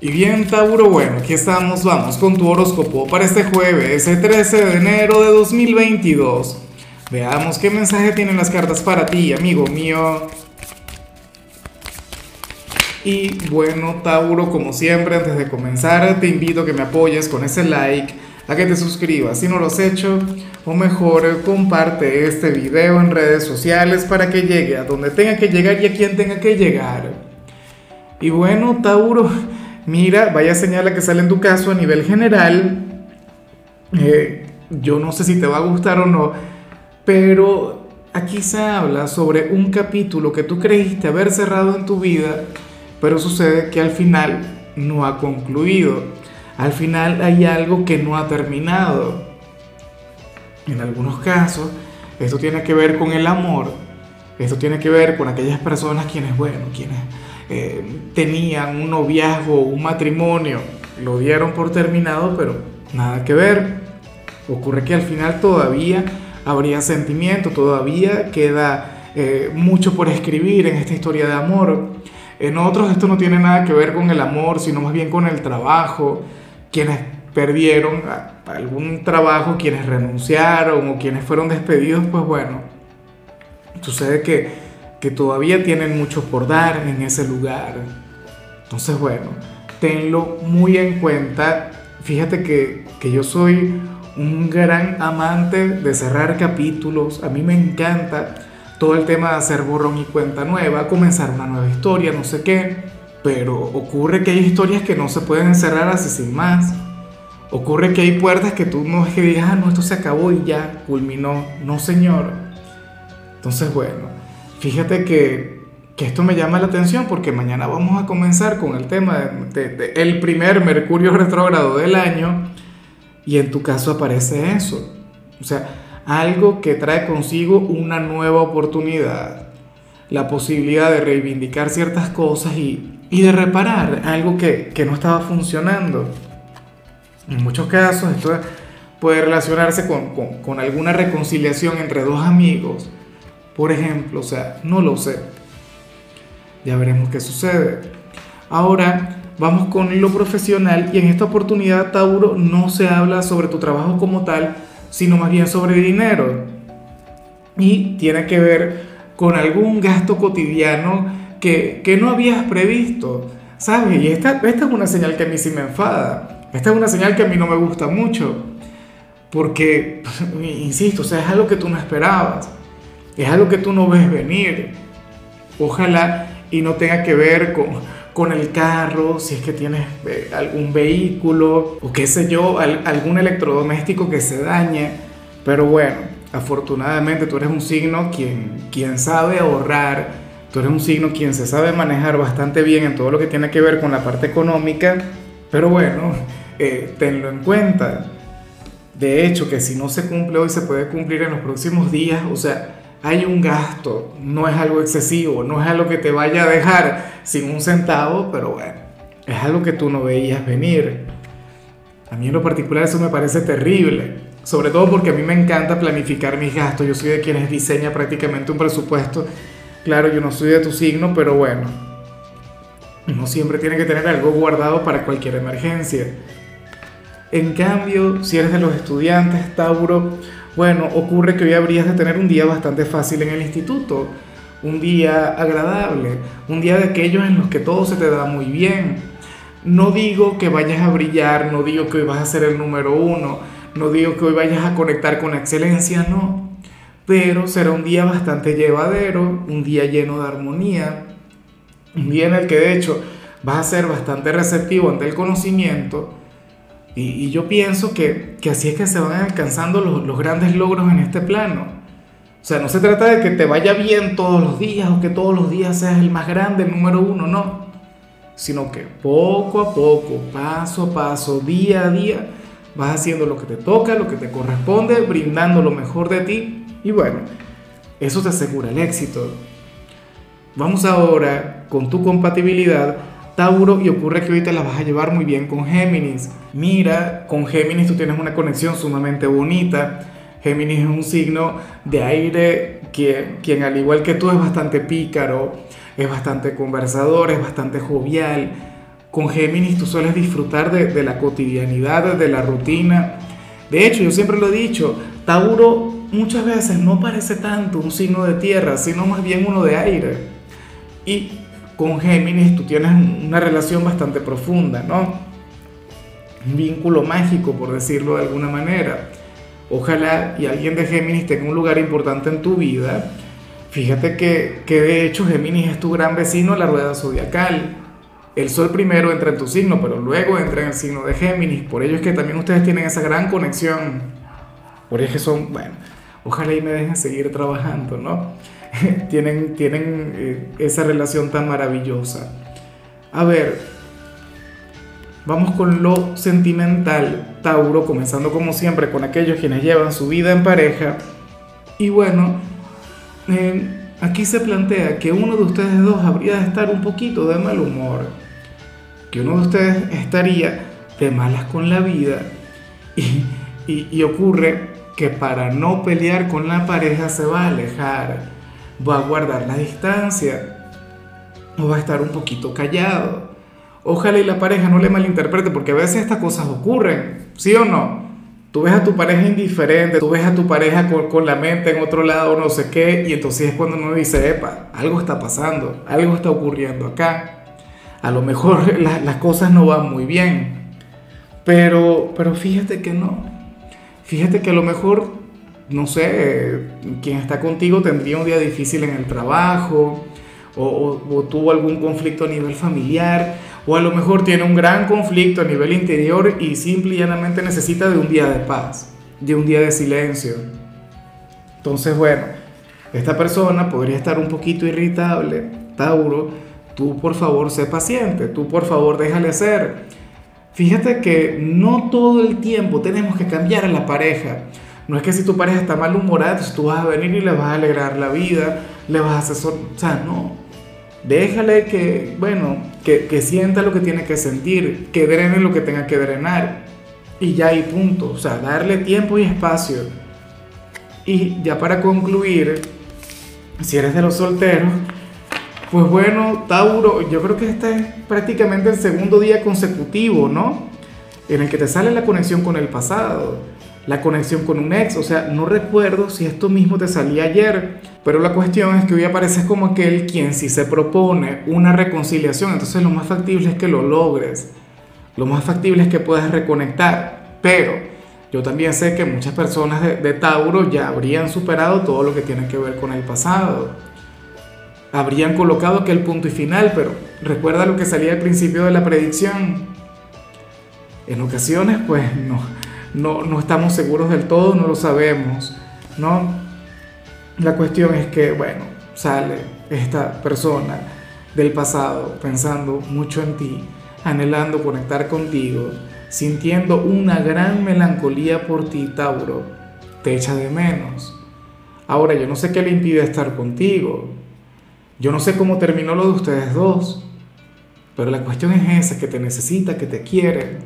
Y bien, Tauro, bueno, aquí estamos, vamos con tu horóscopo para este jueves, el 13 de enero de 2022. Veamos qué mensaje tienen las cartas para ti, amigo mío. Y bueno, Tauro, como siempre, antes de comenzar, te invito a que me apoyes con ese like, a que te suscribas si no lo has hecho, o mejor, comparte este video en redes sociales para que llegue a donde tenga que llegar y a quien tenga que llegar. Y bueno, Tauro, mira, vaya señal que sale en tu caso a nivel general. Eh, yo no sé si te va a gustar o no, pero aquí se habla sobre un capítulo que tú creíste haber cerrado en tu vida, pero sucede que al final no ha concluido. Al final hay algo que no ha terminado. En algunos casos, esto tiene que ver con el amor, esto tiene que ver con aquellas personas quienes, bueno, quienes eh, tenían un noviazgo, un matrimonio, lo dieron por terminado, pero nada que ver. Ocurre que al final todavía habría sentimiento, todavía queda eh, mucho por escribir en esta historia de amor. En otros esto no tiene nada que ver con el amor, sino más bien con el trabajo. Quienes perdieron algún trabajo, quienes renunciaron o quienes fueron despedidos, pues bueno, sucede que que todavía tienen mucho por dar en ese lugar. Entonces, bueno, tenlo muy en cuenta. Fíjate que, que yo soy un gran amante de cerrar capítulos. A mí me encanta todo el tema de hacer borrón y cuenta nueva, comenzar una nueva historia, no sé qué. Pero ocurre que hay historias que no se pueden cerrar así sin más. Ocurre que hay puertas que tú no es que digas, ah, no, esto se acabó y ya culminó. No, señor. Entonces, bueno, Fíjate que, esto me llama la atención porque mañana vamos a comenzar con el tema de, primer Mercurio retrógrado del año y en tu caso aparece eso. O sea, algo que trae consigo una nueva oportunidad, la posibilidad de reivindicar ciertas cosas y, de reparar algo que, no estaba funcionando. En muchos casos esto puede relacionarse con, con alguna reconciliación entre dos amigos por ejemplo, o sea, no lo sé. Ya veremos qué sucede. Ahora vamos con lo profesional y en esta oportunidad, Tauro, no se habla sobre tu trabajo como tal, sino más bien sobre dinero. Y tiene que ver con algún gasto cotidiano que, no habías previsto. ¿Sabes? Y esta, esta es una señal que a mí sí me enfada. Esta es una señal que a mí no me gusta mucho. Porque, insisto, o sea, es algo que tú no esperabas es algo que tú no ves venir. Ojalá y no tenga que ver con, con el carro, si es que tienes eh, algún vehículo o qué sé yo, algún electrodoméstico que se dañe. Pero bueno, afortunadamente tú eres un signo quien, quien sabe ahorrar, tú eres un signo quien se sabe manejar bastante bien en todo lo que tiene que ver con la parte económica. Pero bueno, eh, tenlo en cuenta. De hecho, que si no se cumple hoy, se puede cumplir en los próximos días. O sea, hay un gasto, no es algo excesivo, no es algo que te vaya a dejar sin un centavo, pero bueno, es algo que tú no veías venir. A mí en lo particular eso me parece terrible, sobre todo porque a mí me encanta planificar mis gastos, yo soy de quienes diseña prácticamente un presupuesto, claro, yo no soy de tu signo, pero bueno, uno siempre tiene que tener algo guardado para cualquier emergencia. En cambio, si eres de los estudiantes, Tauro, bueno, ocurre que hoy habrías de tener un día bastante fácil en el instituto, un día agradable, un día de aquellos en los que todo se te da muy bien. No digo que vayas a brillar, no digo que hoy vas a ser el número uno, no digo que hoy vayas a conectar con excelencia, no. Pero será un día bastante llevadero, un día lleno de armonía, un día en el que de hecho vas a ser bastante receptivo ante el conocimiento y, yo pienso que, que, así es que se van alcanzando los, los, grandes logros en este plano. O sea, no se trata de que te vaya bien todos los días o que todos los días seas el más grande, número uno, no. Sino que poco a poco, paso a paso, día a día, vas haciendo lo que te toca, lo que te corresponde, brindando lo mejor de ti. Y bueno, eso te asegura el éxito. Vamos ahora con tu compatibilidad Tauro y ocurre que ahorita la vas a llevar muy bien con Géminis. Mira, con Géminis tú tienes una conexión sumamente bonita. Géminis es un signo de aire que, quien al igual que tú es bastante pícaro, es bastante conversador, es bastante jovial. Con Géminis tú sueles disfrutar de, de la cotidianidad, de la rutina. De hecho, yo siempre lo he dicho, Tauro muchas veces no parece tanto un signo de tierra, sino más bien uno de aire. Y con Géminis tú tienes una relación bastante profunda, ¿no? Un vínculo mágico, por decirlo de alguna manera. Ojalá y alguien de Géminis tenga un lugar importante en tu vida. Fíjate que, que de hecho Géminis es tu gran vecino en la rueda zodiacal. El sol primero entra en tu signo, pero luego entra en el signo de Géminis. Por ello es que también ustedes tienen esa gran conexión. Por eso que son, bueno, ojalá y me dejen seguir trabajando, ¿no? tienen tienen eh, esa relación tan maravillosa. A ver, vamos con lo sentimental, Tauro, comenzando como siempre con aquellos quienes llevan su vida en pareja. Y bueno, eh, aquí se plantea que uno de ustedes dos habría de estar un poquito de mal humor, que uno de ustedes estaría de malas con la vida y, y ocurre que para no pelear con la pareja se va a alejar va a guardar la distancia o va a estar un poquito callado. Ojalá y la pareja no le malinterprete porque a veces estas cosas ocurren, ¿sí o no? Tú ves a tu pareja indiferente, tú ves a tu pareja con, la mente en otro lado, no sé qué, y entonces es cuando uno dice, epa, algo está pasando, algo está ocurriendo acá. A lo mejor las cosas no van muy bien, pero, pero fíjate que no. Fíjate que a lo mejor no sé, quien está contigo tendría un día difícil en el trabajo, o, tuvo algún conflicto a nivel familiar, o a lo mejor tiene un gran conflicto a nivel interior y simple y llanamente necesita de un día de paz, de un día de silencio. Entonces, bueno, esta persona podría estar un poquito irritable, Tauro, tú por favor sé paciente, tú por favor déjale ser. Fíjate que no todo el tiempo tenemos que cambiar a la pareja. No es que si tu pareja está malhumorada, tú vas a venir y le vas a alegrar la vida, le vas a hacer... O sea, no. Déjale que, bueno, que, que sienta lo que tiene que sentir, que drene lo que tenga que drenar. Y ya hay punto. O sea, darle tiempo y espacio. Y ya para concluir, si eres de los solteros, pues bueno, Tauro, yo creo que este es prácticamente el segundo día consecutivo, ¿no? En el que te sale la conexión con el pasado la conexión con un ex. O sea, no recuerdo si esto mismo te salía ayer, pero la cuestión es que hoy apareces como aquel quien si se propone una reconciliación, entonces lo más factible es que lo logres. Lo más factible es que puedas reconectar. Pero yo también sé que muchas personas de, Tauro ya habrían superado todo lo que tiene que ver con el pasado. Habrían colocado aquel punto y final, pero recuerda lo que salía al principio de la predicción. En ocasiones, pues no no, no estamos seguros del todo, no lo sabemos, ¿no? La cuestión es que, bueno, sale esta persona del pasado pensando mucho en ti, anhelando conectar contigo, sintiendo una gran melancolía por ti, Tauro, te echa de menos. Ahora, yo no sé qué le impide estar contigo, yo no sé cómo terminó lo de ustedes dos, pero la cuestión es esa, que te necesita, que te quiere,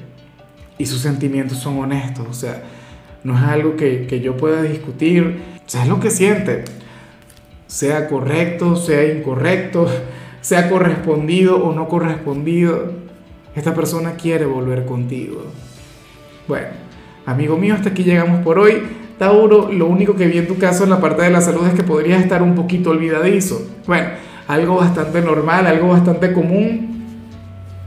y sus sentimientos son honestos, o sea, no es algo que, que yo pueda discutir, o sea, es lo que siente, sea correcto, sea incorrecto, sea correspondido o no correspondido, esta persona quiere volver contigo. Bueno, amigo mío, hasta aquí llegamos por hoy. Tauro, lo único que vi en tu caso en la parte de la salud es que podrías estar un poquito olvidadizo. Bueno, algo bastante normal, algo bastante común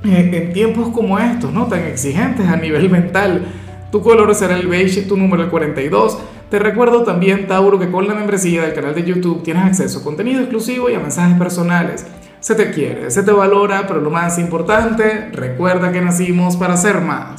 en tiempos como estos, ¿no? Tan exigentes a nivel mental. Tu color será el beige, tu número el 42. Te recuerdo también, Tauro, que con la membresía del canal de YouTube tienes acceso a contenido exclusivo y a mensajes personales. Se te quiere, se te valora, pero lo más importante, recuerda que nacimos para ser más.